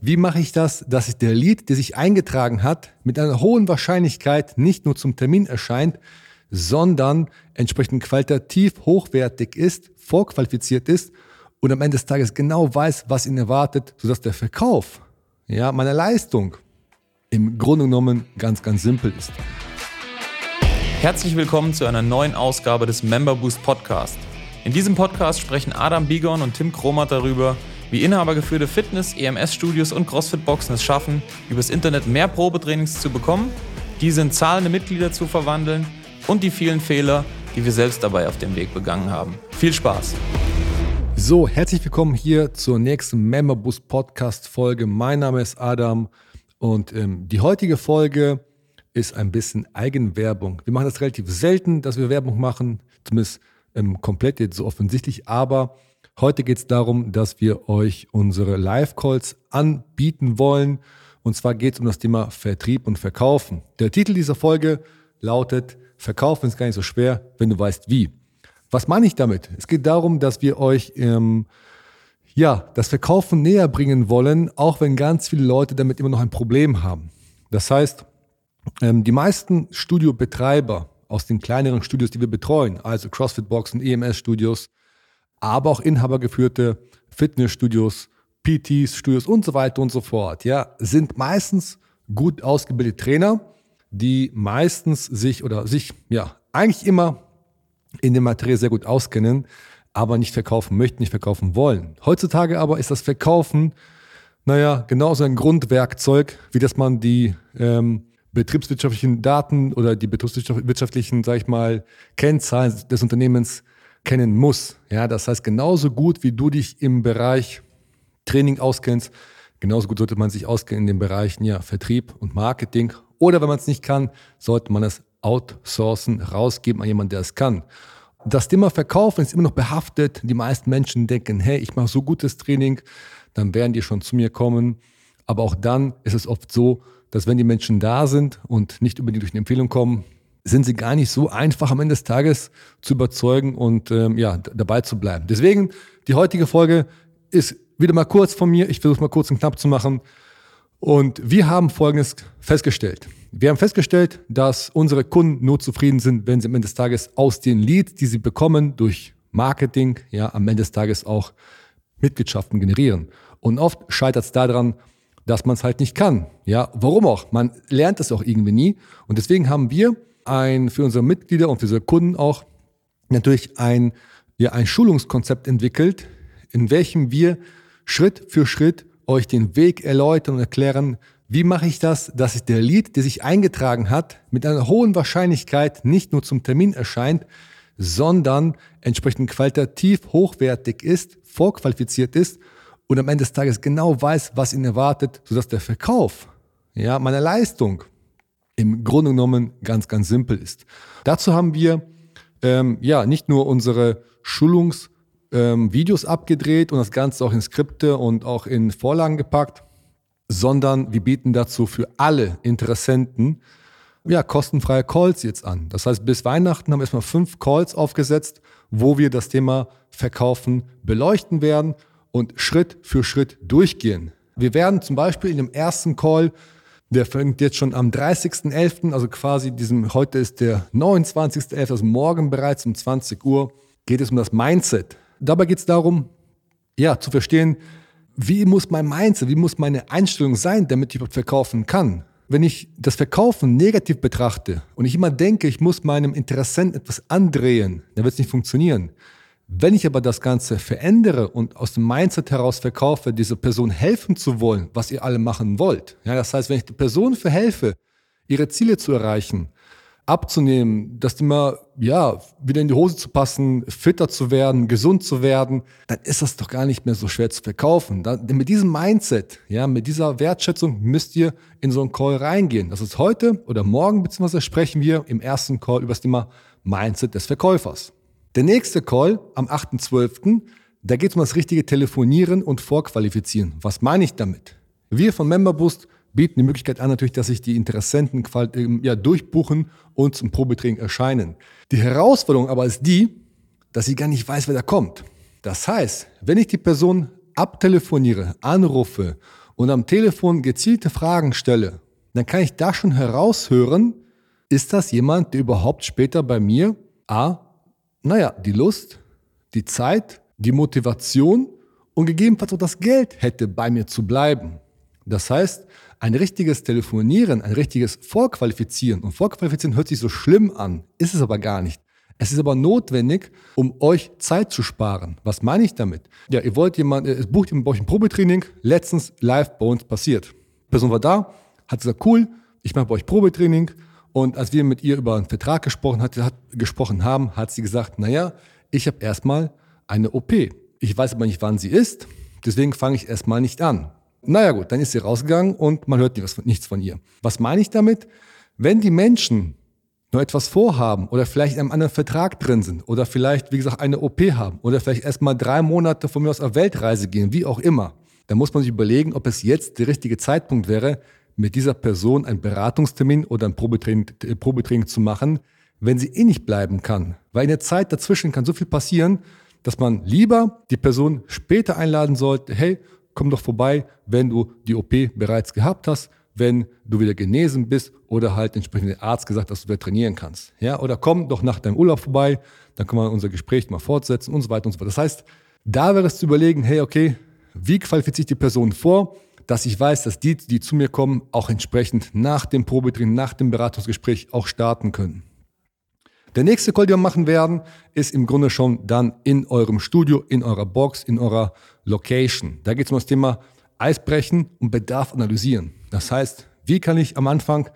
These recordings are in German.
Wie mache ich das, dass der Lead, der sich eingetragen hat, mit einer hohen Wahrscheinlichkeit nicht nur zum Termin erscheint, sondern entsprechend qualitativ hochwertig ist, vorqualifiziert ist und am Ende des Tages genau weiß, was ihn erwartet, sodass der Verkauf ja, meiner Leistung im Grunde genommen ganz, ganz simpel ist. Herzlich willkommen zu einer neuen Ausgabe des Member Boost Podcast. In diesem Podcast sprechen Adam Bigon und Tim Kromat darüber, wie inhabergeführte Fitness-, EMS-Studios und CrossFit-Boxen es schaffen, übers Internet mehr Probetrainings zu bekommen, diese in zahlende Mitglieder zu verwandeln und die vielen Fehler, die wir selbst dabei auf dem Weg begangen haben. Viel Spaß! So, herzlich willkommen hier zur nächsten Memberboost Podcast Folge. Mein Name ist Adam und ähm, die heutige Folge ist ein bisschen Eigenwerbung. Wir machen das relativ selten, dass wir Werbung machen, zumindest ähm, komplett jetzt so offensichtlich, aber Heute geht es darum, dass wir euch unsere Live-Calls anbieten wollen. Und zwar geht es um das Thema Vertrieb und Verkaufen. Der Titel dieser Folge lautet Verkaufen ist gar nicht so schwer, wenn du weißt wie. Was meine ich damit? Es geht darum, dass wir euch ähm, ja, das Verkaufen näher bringen wollen, auch wenn ganz viele Leute damit immer noch ein Problem haben. Das heißt, ähm, die meisten Studiobetreiber aus den kleineren Studios, die wir betreuen, also CrossFit-Boxen, EMS-Studios, aber auch inhabergeführte Fitnessstudios, PTs, Studios und so weiter und so fort, ja, sind meistens gut ausgebildete Trainer, die meistens sich oder sich, ja, eigentlich immer in der Materie sehr gut auskennen, aber nicht verkaufen möchten, nicht verkaufen wollen. Heutzutage aber ist das Verkaufen, naja, genauso ein Grundwerkzeug, wie dass man die ähm, betriebswirtschaftlichen Daten oder die betriebswirtschaftlichen, sag ich mal, Kennzahlen des Unternehmens kennen muss. Ja, das heißt, genauso gut wie du dich im Bereich Training auskennst, genauso gut sollte man sich auskennen in den Bereichen ja, Vertrieb und Marketing. Oder wenn man es nicht kann, sollte man es outsourcen, rausgeben an jemanden, der es kann. Das Thema Verkaufen ist immer noch behaftet. Die meisten Menschen denken, hey, ich mache so gutes Training, dann werden die schon zu mir kommen. Aber auch dann ist es oft so, dass wenn die Menschen da sind und nicht unbedingt durch eine Empfehlung kommen, sind sie gar nicht so einfach am Ende des Tages zu überzeugen und ähm, ja, dabei zu bleiben. Deswegen, die heutige Folge ist wieder mal kurz von mir. Ich versuche mal kurz und knapp zu machen. Und wir haben Folgendes festgestellt. Wir haben festgestellt, dass unsere Kunden nur zufrieden sind, wenn sie am Ende des Tages aus den Leads, die sie bekommen, durch Marketing, ja, am Ende des Tages auch Mitgliedschaften generieren. Und oft scheitert es daran, dass man es halt nicht kann. Ja, warum auch? Man lernt es auch irgendwie nie. Und deswegen haben wir ein, für unsere Mitglieder und für unsere Kunden auch natürlich ein, ja, ein Schulungskonzept entwickelt, in welchem wir Schritt für Schritt euch den Weg erläutern und erklären, wie mache ich das, dass sich der Lead, der sich eingetragen hat, mit einer hohen Wahrscheinlichkeit nicht nur zum Termin erscheint, sondern entsprechend qualitativ hochwertig ist, vorqualifiziert ist und am Ende des Tages genau weiß, was ihn erwartet, sodass der Verkauf ja, meiner Leistung im Grunde genommen ganz, ganz simpel ist. Dazu haben wir ähm, ja nicht nur unsere Schulungsvideos ähm, abgedreht und das Ganze auch in Skripte und auch in Vorlagen gepackt, sondern wir bieten dazu für alle Interessenten ja, kostenfreie Calls jetzt an. Das heißt, bis Weihnachten haben wir erstmal fünf Calls aufgesetzt, wo wir das Thema Verkaufen beleuchten werden und Schritt für Schritt durchgehen. Wir werden zum Beispiel in dem ersten Call der fängt jetzt schon am 30.11., also quasi diesem, heute ist der 29.11., also morgen bereits um 20 Uhr, geht es um das Mindset. Dabei geht es darum, ja, zu verstehen, wie muss mein Mindset, wie muss meine Einstellung sein, damit ich verkaufen kann. Wenn ich das Verkaufen negativ betrachte und ich immer denke, ich muss meinem Interessenten etwas andrehen, dann wird es nicht funktionieren. Wenn ich aber das Ganze verändere und aus dem Mindset heraus verkaufe, dieser Person helfen zu wollen, was ihr alle machen wollt, ja, das heißt, wenn ich der Person verhelfe, ihre Ziele zu erreichen, abzunehmen, das immer, ja, wieder in die Hose zu passen, fitter zu werden, gesund zu werden, dann ist das doch gar nicht mehr so schwer zu verkaufen. Da, mit diesem Mindset, ja, mit dieser Wertschätzung müsst ihr in so einen Call reingehen. Das ist heute oder morgen, beziehungsweise sprechen wir im ersten Call über das Thema Mindset des Verkäufers. Der nächste Call am 8.12., da geht es um das richtige Telefonieren und Vorqualifizieren. Was meine ich damit? Wir von Memberboost bieten die Möglichkeit an, natürlich, dass sich die Interessenten ähm, ja, durchbuchen und zum Probetraining erscheinen. Die Herausforderung aber ist die, dass sie gar nicht weiß, wer da kommt. Das heißt, wenn ich die Person abtelefoniere, anrufe und am Telefon gezielte Fragen stelle, dann kann ich da schon heraushören, ist das jemand, der überhaupt später bei mir A, naja, die Lust, die Zeit, die Motivation und gegebenenfalls auch das Geld hätte, bei mir zu bleiben. Das heißt, ein richtiges Telefonieren, ein richtiges Vorqualifizieren, und Vorqualifizieren hört sich so schlimm an, ist es aber gar nicht. Es ist aber notwendig, um euch Zeit zu sparen. Was meine ich damit? Ja, ihr wollt jemand, es bucht jemand bei euch ein Probetraining, letztens live bei uns passiert. Die Person war da, hat gesagt, cool, ich mache bei euch Probetraining. Und als wir mit ihr über einen Vertrag gesprochen, hat, hat, gesprochen haben, hat sie gesagt, naja, ich habe erstmal eine OP. Ich weiß aber nicht, wann sie ist, deswegen fange ich erstmal nicht an. Naja gut, dann ist sie rausgegangen und man hört nichts von ihr. Was meine ich damit? Wenn die Menschen nur etwas vorhaben oder vielleicht in einem anderen Vertrag drin sind oder vielleicht, wie gesagt, eine OP haben oder vielleicht erstmal drei Monate von mir aus auf Weltreise gehen, wie auch immer, dann muss man sich überlegen, ob es jetzt der richtige Zeitpunkt wäre, mit dieser Person einen Beratungstermin oder ein Probetraining, äh, Probetraining zu machen, wenn sie eh nicht bleiben kann. Weil in der Zeit dazwischen kann so viel passieren, dass man lieber die Person später einladen sollte, hey, komm doch vorbei, wenn du die OP bereits gehabt hast, wenn du wieder genesen bist oder halt entsprechend der Arzt gesagt, dass du wieder trainieren kannst. Ja, oder komm doch nach deinem Urlaub vorbei, dann können wir unser Gespräch mal fortsetzen und so weiter und so weiter. Das heißt, da wäre es zu überlegen, hey, okay, wie qualifiziert sich die Person vor, dass ich weiß, dass die, die zu mir kommen, auch entsprechend nach dem Probetraining, nach dem Beratungsgespräch auch starten können. Der nächste Call, den wir machen werden, ist im Grunde schon dann in eurem Studio, in eurer Box, in eurer Location. Da geht es um das Thema Eisbrechen und Bedarf analysieren. Das heißt, wie kann ich am Anfang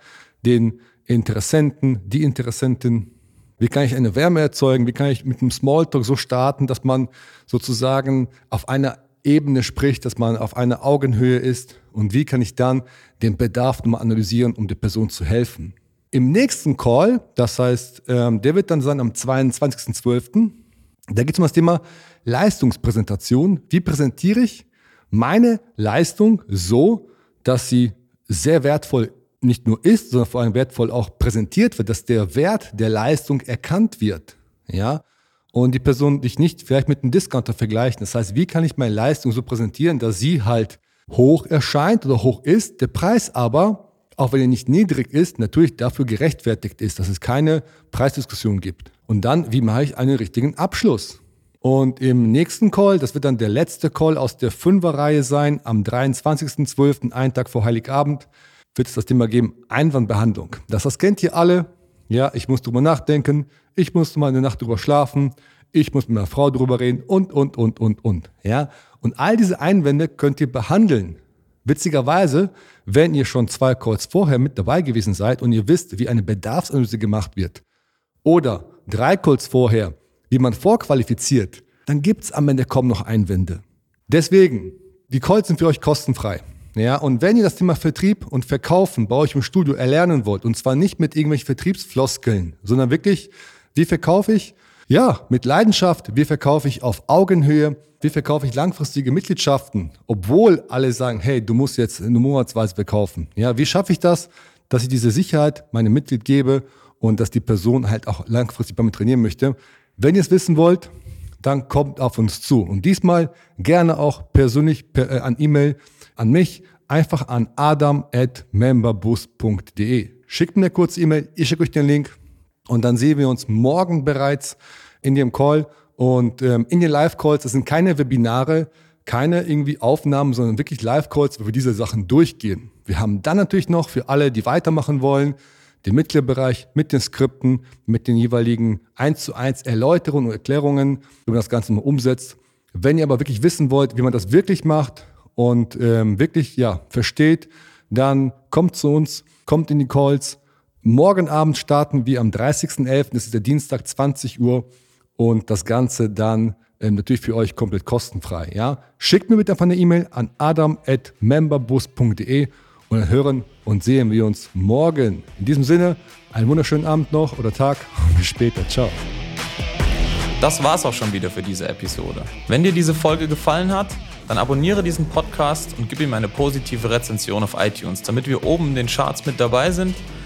den Interessenten, die Interessenten, wie kann ich eine Wärme erzeugen? Wie kann ich mit einem Smalltalk so starten, dass man sozusagen auf einer Ebene spricht, dass man auf einer Augenhöhe ist? Und wie kann ich dann den Bedarf nochmal analysieren, um der Person zu helfen? Im nächsten Call, das heißt, ähm, der wird dann sein am 22.12., da geht es um das Thema Leistungspräsentation. Wie präsentiere ich meine Leistung so, dass sie sehr wertvoll nicht nur ist, sondern vor allem wertvoll auch präsentiert wird, dass der Wert der Leistung erkannt wird. Ja, und die Person dich nicht vielleicht mit einem Discounter vergleichen. Das heißt, wie kann ich meine Leistung so präsentieren, dass sie halt hoch erscheint oder hoch ist, der Preis aber, auch wenn er nicht niedrig ist, natürlich dafür gerechtfertigt ist, dass es keine Preisdiskussion gibt. Und dann, wie mache ich einen richtigen Abschluss? Und im nächsten Call, das wird dann der letzte Call aus der Fünferreihe sein, am 23.12., einen Tag vor Heiligabend, wird es das Thema geben, Einwandbehandlung. Das, das kennt ihr alle. Ja, ich muss drüber nachdenken, ich muss mal eine Nacht drüber schlafen, ich muss mit meiner Frau drüber reden und, und, und, und, und. Ja, und all diese Einwände könnt ihr behandeln. Witzigerweise, wenn ihr schon zwei Calls vorher mit dabei gewesen seid und ihr wisst, wie eine Bedarfsanalyse gemacht wird, oder drei Calls vorher, wie man vorqualifiziert, dann gibt es am Ende kaum noch Einwände. Deswegen, die Calls sind für euch kostenfrei. Ja, und wenn ihr das Thema Vertrieb und Verkaufen bei euch im Studio erlernen wollt, und zwar nicht mit irgendwelchen Vertriebsfloskeln, sondern wirklich, wie verkaufe ich? Ja, mit Leidenschaft, wie verkaufe ich auf Augenhöhe, wie verkaufe ich langfristige Mitgliedschaften, obwohl alle sagen, hey, du musst jetzt eine monatsweise verkaufen. Ja, wie schaffe ich das, dass ich diese Sicherheit meinem Mitglied gebe und dass die Person halt auch langfristig bei mir trainieren möchte? Wenn ihr es wissen wollt, dann kommt auf uns zu. Und diesmal gerne auch persönlich per, äh, an E-Mail an mich, einfach an adam.memberboost.de. Schickt mir eine kurze E-Mail, ich schicke euch den Link und dann sehen wir uns morgen bereits in dem Call. Und ähm, in den Live-Calls, das sind keine Webinare, keine irgendwie Aufnahmen, sondern wirklich Live-Calls, wo wir diese Sachen durchgehen. Wir haben dann natürlich noch für alle, die weitermachen wollen, den Mitgliederbereich mit den Skripten, mit den jeweiligen 1 zu 1 Erläuterungen und Erklärungen, wie man das Ganze mal umsetzt. Wenn ihr aber wirklich wissen wollt, wie man das wirklich macht und ähm, wirklich ja versteht, dann kommt zu uns, kommt in die Calls. Morgen Abend starten wir am 30.11., das ist der Dienstag, 20 Uhr und das Ganze dann ähm, natürlich für euch komplett kostenfrei. Ja? Schickt mir bitte einfach eine E-Mail an adam.memberbus.de und dann hören und sehen wir uns morgen. In diesem Sinne, einen wunderschönen Abend noch oder Tag und bis später. Ciao. Das war's auch schon wieder für diese Episode. Wenn dir diese Folge gefallen hat, dann abonniere diesen Podcast und gib ihm eine positive Rezension auf iTunes, damit wir oben in den Charts mit dabei sind